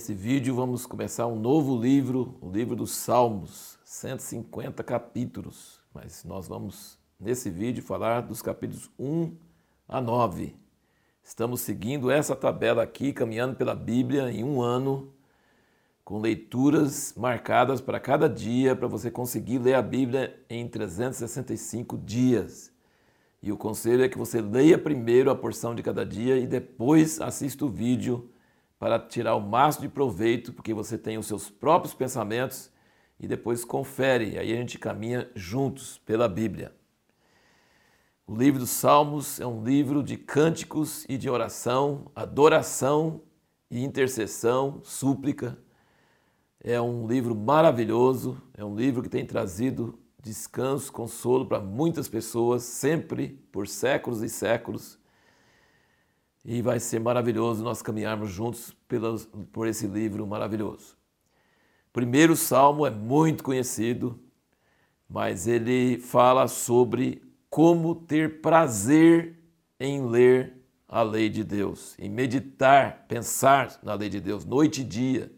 Nesse vídeo vamos começar um novo livro, o livro dos Salmos, 150 capítulos. Mas nós vamos, nesse vídeo, falar dos capítulos 1 a 9. Estamos seguindo essa tabela aqui, caminhando pela Bíblia em um ano, com leituras marcadas para cada dia, para você conseguir ler a Bíblia em 365 dias. E o conselho é que você leia primeiro a porção de cada dia e depois assista o vídeo para tirar o máximo de proveito, porque você tem os seus próprios pensamentos e depois confere, aí a gente caminha juntos pela Bíblia. O livro dos Salmos é um livro de cânticos e de oração, adoração e intercessão, súplica. É um livro maravilhoso, é um livro que tem trazido descanso, consolo para muitas pessoas, sempre, por séculos e séculos. E vai ser maravilhoso nós caminharmos juntos pelos, por esse livro maravilhoso. O primeiro salmo é muito conhecido, mas ele fala sobre como ter prazer em ler a lei de Deus, em meditar, pensar na lei de Deus, noite e dia.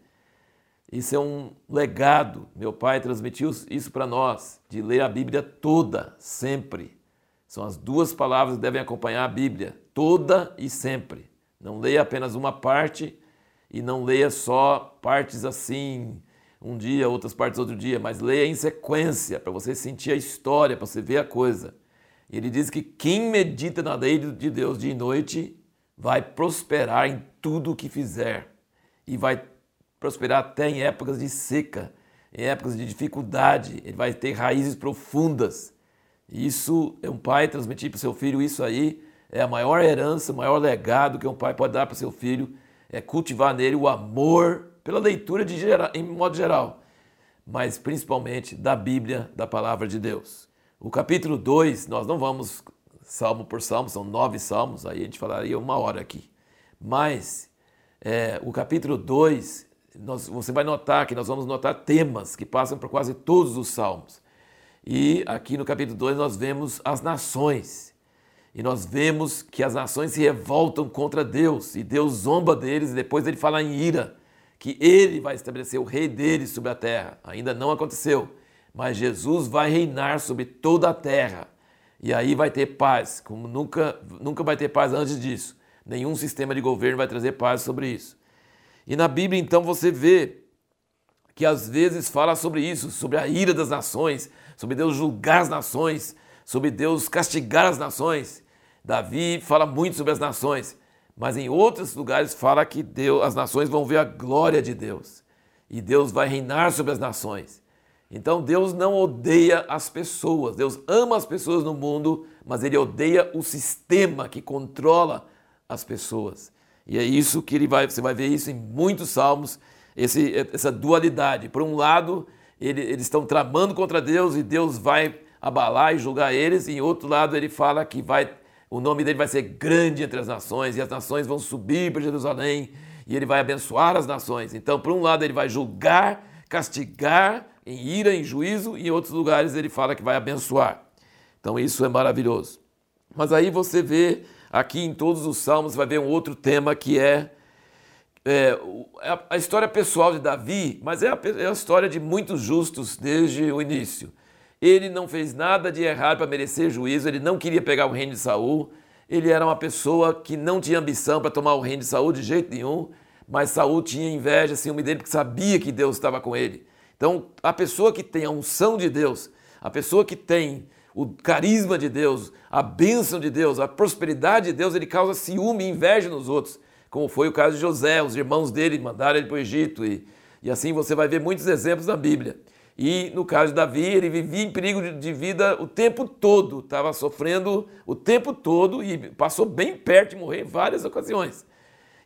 Isso é um legado. Meu pai transmitiu isso para nós, de ler a Bíblia toda, sempre. São as duas palavras que devem acompanhar a Bíblia, toda e sempre. Não leia apenas uma parte e não leia só partes assim, um dia, outras partes outro dia, mas leia em sequência, para você sentir a história, para você ver a coisa. E ele diz que quem medita na lei de Deus dia e noite vai prosperar em tudo o que fizer. E vai prosperar até em épocas de seca, em épocas de dificuldade. Ele vai ter raízes profundas. Isso é um pai transmitir para o seu filho isso aí é a maior herança, o maior legado que um pai pode dar para o seu filho, é cultivar nele o amor pela leitura de geral, em modo geral, mas principalmente da Bíblia, da palavra de Deus. O capítulo 2, nós não vamos salmo por salmo, são nove salmos, aí a gente falaria uma hora aqui. Mas é, o capítulo 2, você vai notar que nós vamos notar temas que passam por quase todos os salmos. E aqui no capítulo 2 nós vemos as nações. E nós vemos que as nações se revoltam contra Deus e Deus zomba deles e depois ele fala em ira que ele vai estabelecer o rei deles sobre a terra. Ainda não aconteceu, mas Jesus vai reinar sobre toda a terra. E aí vai ter paz, como nunca, nunca vai ter paz antes disso. Nenhum sistema de governo vai trazer paz sobre isso. E na Bíblia então você vê que às vezes fala sobre isso, sobre a ira das nações, sobre Deus julgar as nações, sobre Deus castigar as nações. Davi fala muito sobre as nações, mas em outros lugares fala que Deus, as nações vão ver a glória de Deus e Deus vai reinar sobre as nações. Então Deus não odeia as pessoas, Deus ama as pessoas no mundo, mas ele odeia o sistema que controla as pessoas. E é isso que ele vai, você vai ver isso em muitos salmos, esse, essa dualidade. Por um lado, ele, eles estão tramando contra Deus e Deus vai abalar e julgar eles, e em outro lado ele fala que vai, o nome dele vai ser grande entre as nações, e as nações vão subir para Jerusalém, e ele vai abençoar as nações. Então, por um lado, ele vai julgar, castigar, em ira, em juízo, e em outros lugares ele fala que vai abençoar. Então, isso é maravilhoso. Mas aí você vê, aqui em todos os salmos, vai ver um outro tema que é é, a história pessoal de Davi, mas é a, é a história de muitos justos desde o início. Ele não fez nada de errado para merecer juízo, ele não queria pegar o reino de Saul, ele era uma pessoa que não tinha ambição para tomar o reino de Saul de jeito nenhum, mas Saul tinha inveja, ciúme dele, porque sabia que Deus estava com ele. Então, a pessoa que tem a unção de Deus, a pessoa que tem o carisma de Deus, a bênção de Deus, a prosperidade de Deus, ele causa ciúme e inveja nos outros como foi o caso de José, os irmãos dele mandaram ele para o Egito, e, e assim você vai ver muitos exemplos na Bíblia. E no caso de Davi, ele vivia em perigo de, vida o tempo todo, estava sofrendo o tempo todo e passou bem perto de morrer em várias ocasiões.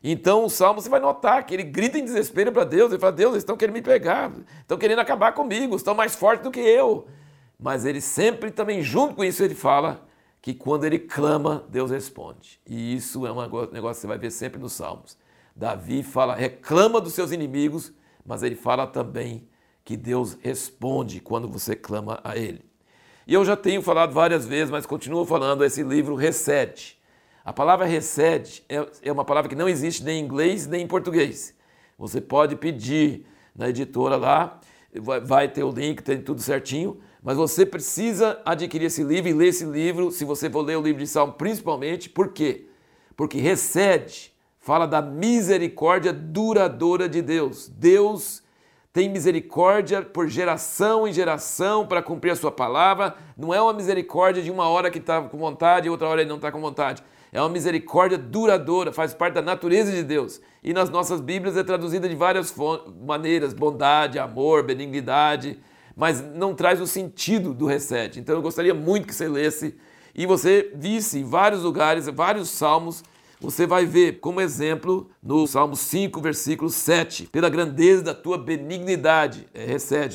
Então o Salmo você vai notar que ele grita em desespero para Deus, ele fala: Deus, eles estão querendo me pegar, estão querendo acabar comigo, estão mais fortes do que eu. Mas ele sempre também, junto com isso, ele fala: que quando ele clama, Deus responde. E isso é um negócio que você vai ver sempre nos Salmos. Davi fala, reclama dos seus inimigos, mas ele fala também que Deus responde quando você clama a Ele. E eu já tenho falado várias vezes, mas continuo falando, esse livro recede. A palavra recede é, é uma palavra que não existe nem em inglês nem em português. Você pode pedir na editora lá, vai ter o link, tem tudo certinho, mas você precisa adquirir esse livro e ler esse livro, se você for ler o livro de Salmo principalmente, por quê? Porque recede, fala da misericórdia duradoura de Deus. Deus tem misericórdia por geração em geração para cumprir a sua palavra. Não é uma misericórdia de uma hora que está com vontade e outra hora ele não está com vontade. É uma misericórdia duradoura, faz parte da natureza de Deus. E nas nossas Bíblias é traduzida de várias maneiras: bondade, amor, benignidade, mas não traz o sentido do recede. Então eu gostaria muito que você lesse e você visse em vários lugares, vários salmos você vai ver como exemplo no Salmo 5, versículo 7, pela grandeza da tua benignidade, é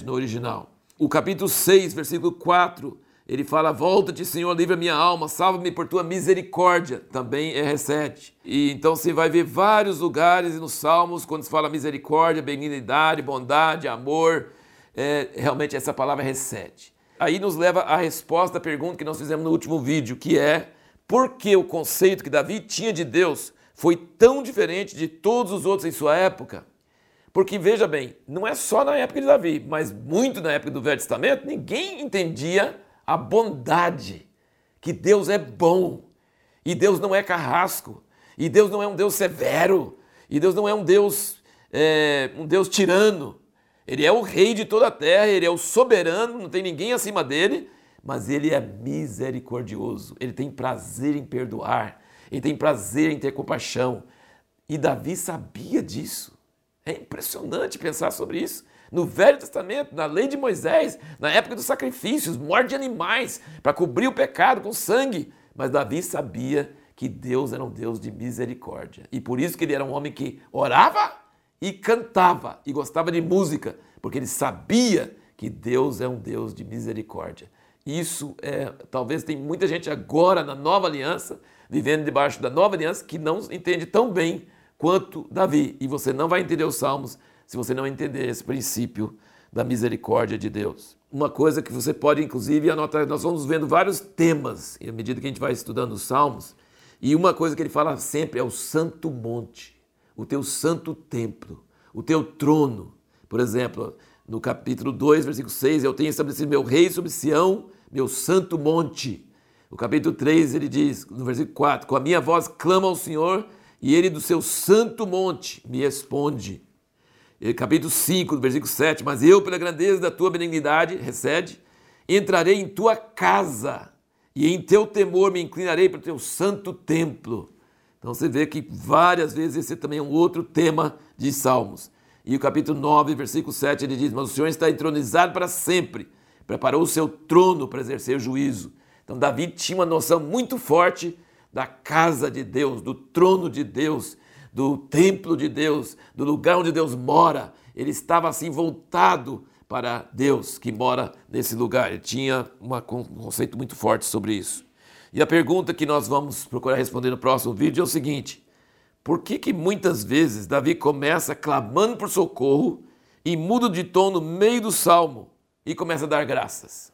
no original. O capítulo 6, versículo 4, ele fala: Volta-te, Senhor, livra minha alma, salva-me por tua misericórdia, também é recede. E então você vai ver vários lugares nos Salmos, quando se fala misericórdia, benignidade, bondade, amor, é, realmente essa palavra recede. Aí nos leva à resposta à pergunta que nós fizemos no último vídeo, que é porque o conceito que Davi tinha de Deus foi tão diferente de todos os outros em sua época. Porque veja bem, não é só na época de Davi, mas muito na época do Velho Testamento, ninguém entendia a bondade, que Deus é bom, e Deus não é carrasco, e Deus não é um Deus severo, e Deus não é um Deus, é, um Deus tirano. Ele é o rei de toda a terra, ele é o soberano, não tem ninguém acima dele, mas ele é misericordioso, ele tem prazer em perdoar, ele tem prazer em ter compaixão. E Davi sabia disso. É impressionante pensar sobre isso. No Velho Testamento, na lei de Moisés, na época dos sacrifícios, morte de animais, para cobrir o pecado com sangue. Mas Davi sabia que Deus era um Deus de misericórdia. E por isso que ele era um homem que orava e cantava e gostava de música, porque ele sabia que Deus é um Deus de misericórdia. Isso é, talvez tem muita gente agora na nova aliança, vivendo debaixo da nova aliança, que não entende tão bem quanto Davi. E você não vai entender os salmos se você não entender esse princípio da misericórdia de Deus. Uma coisa que você pode, inclusive, anotar, nós vamos vendo vários temas à medida que a gente vai estudando os salmos, e uma coisa que ele fala sempre é o santo monte, o teu santo templo, o teu trono. Por exemplo, no capítulo 2, versículo 6, eu tenho estabelecido meu rei sobre Sião, meu santo monte. No capítulo 3, ele diz, no versículo 4, com a minha voz clama ao Senhor, e ele do seu santo monte me responde. Capítulo 5, versículo 7, mas eu, pela grandeza da tua benignidade, recede, entrarei em tua casa, e em teu temor me inclinarei para o teu santo templo. Então você vê que várias vezes esse também é um outro tema de Salmos. E o capítulo 9, versículo 7, ele diz: Mas o Senhor está entronizado para sempre, preparou o seu trono para exercer o juízo. Então, Davi tinha uma noção muito forte da casa de Deus, do trono de Deus, do templo de Deus, do lugar onde Deus mora. Ele estava assim voltado para Deus que mora nesse lugar. Ele tinha um conceito muito forte sobre isso. E a pergunta que nós vamos procurar responder no próximo vídeo é o seguinte: por que, que muitas vezes Davi começa clamando por socorro e muda de tom no meio do salmo e começa a dar graças?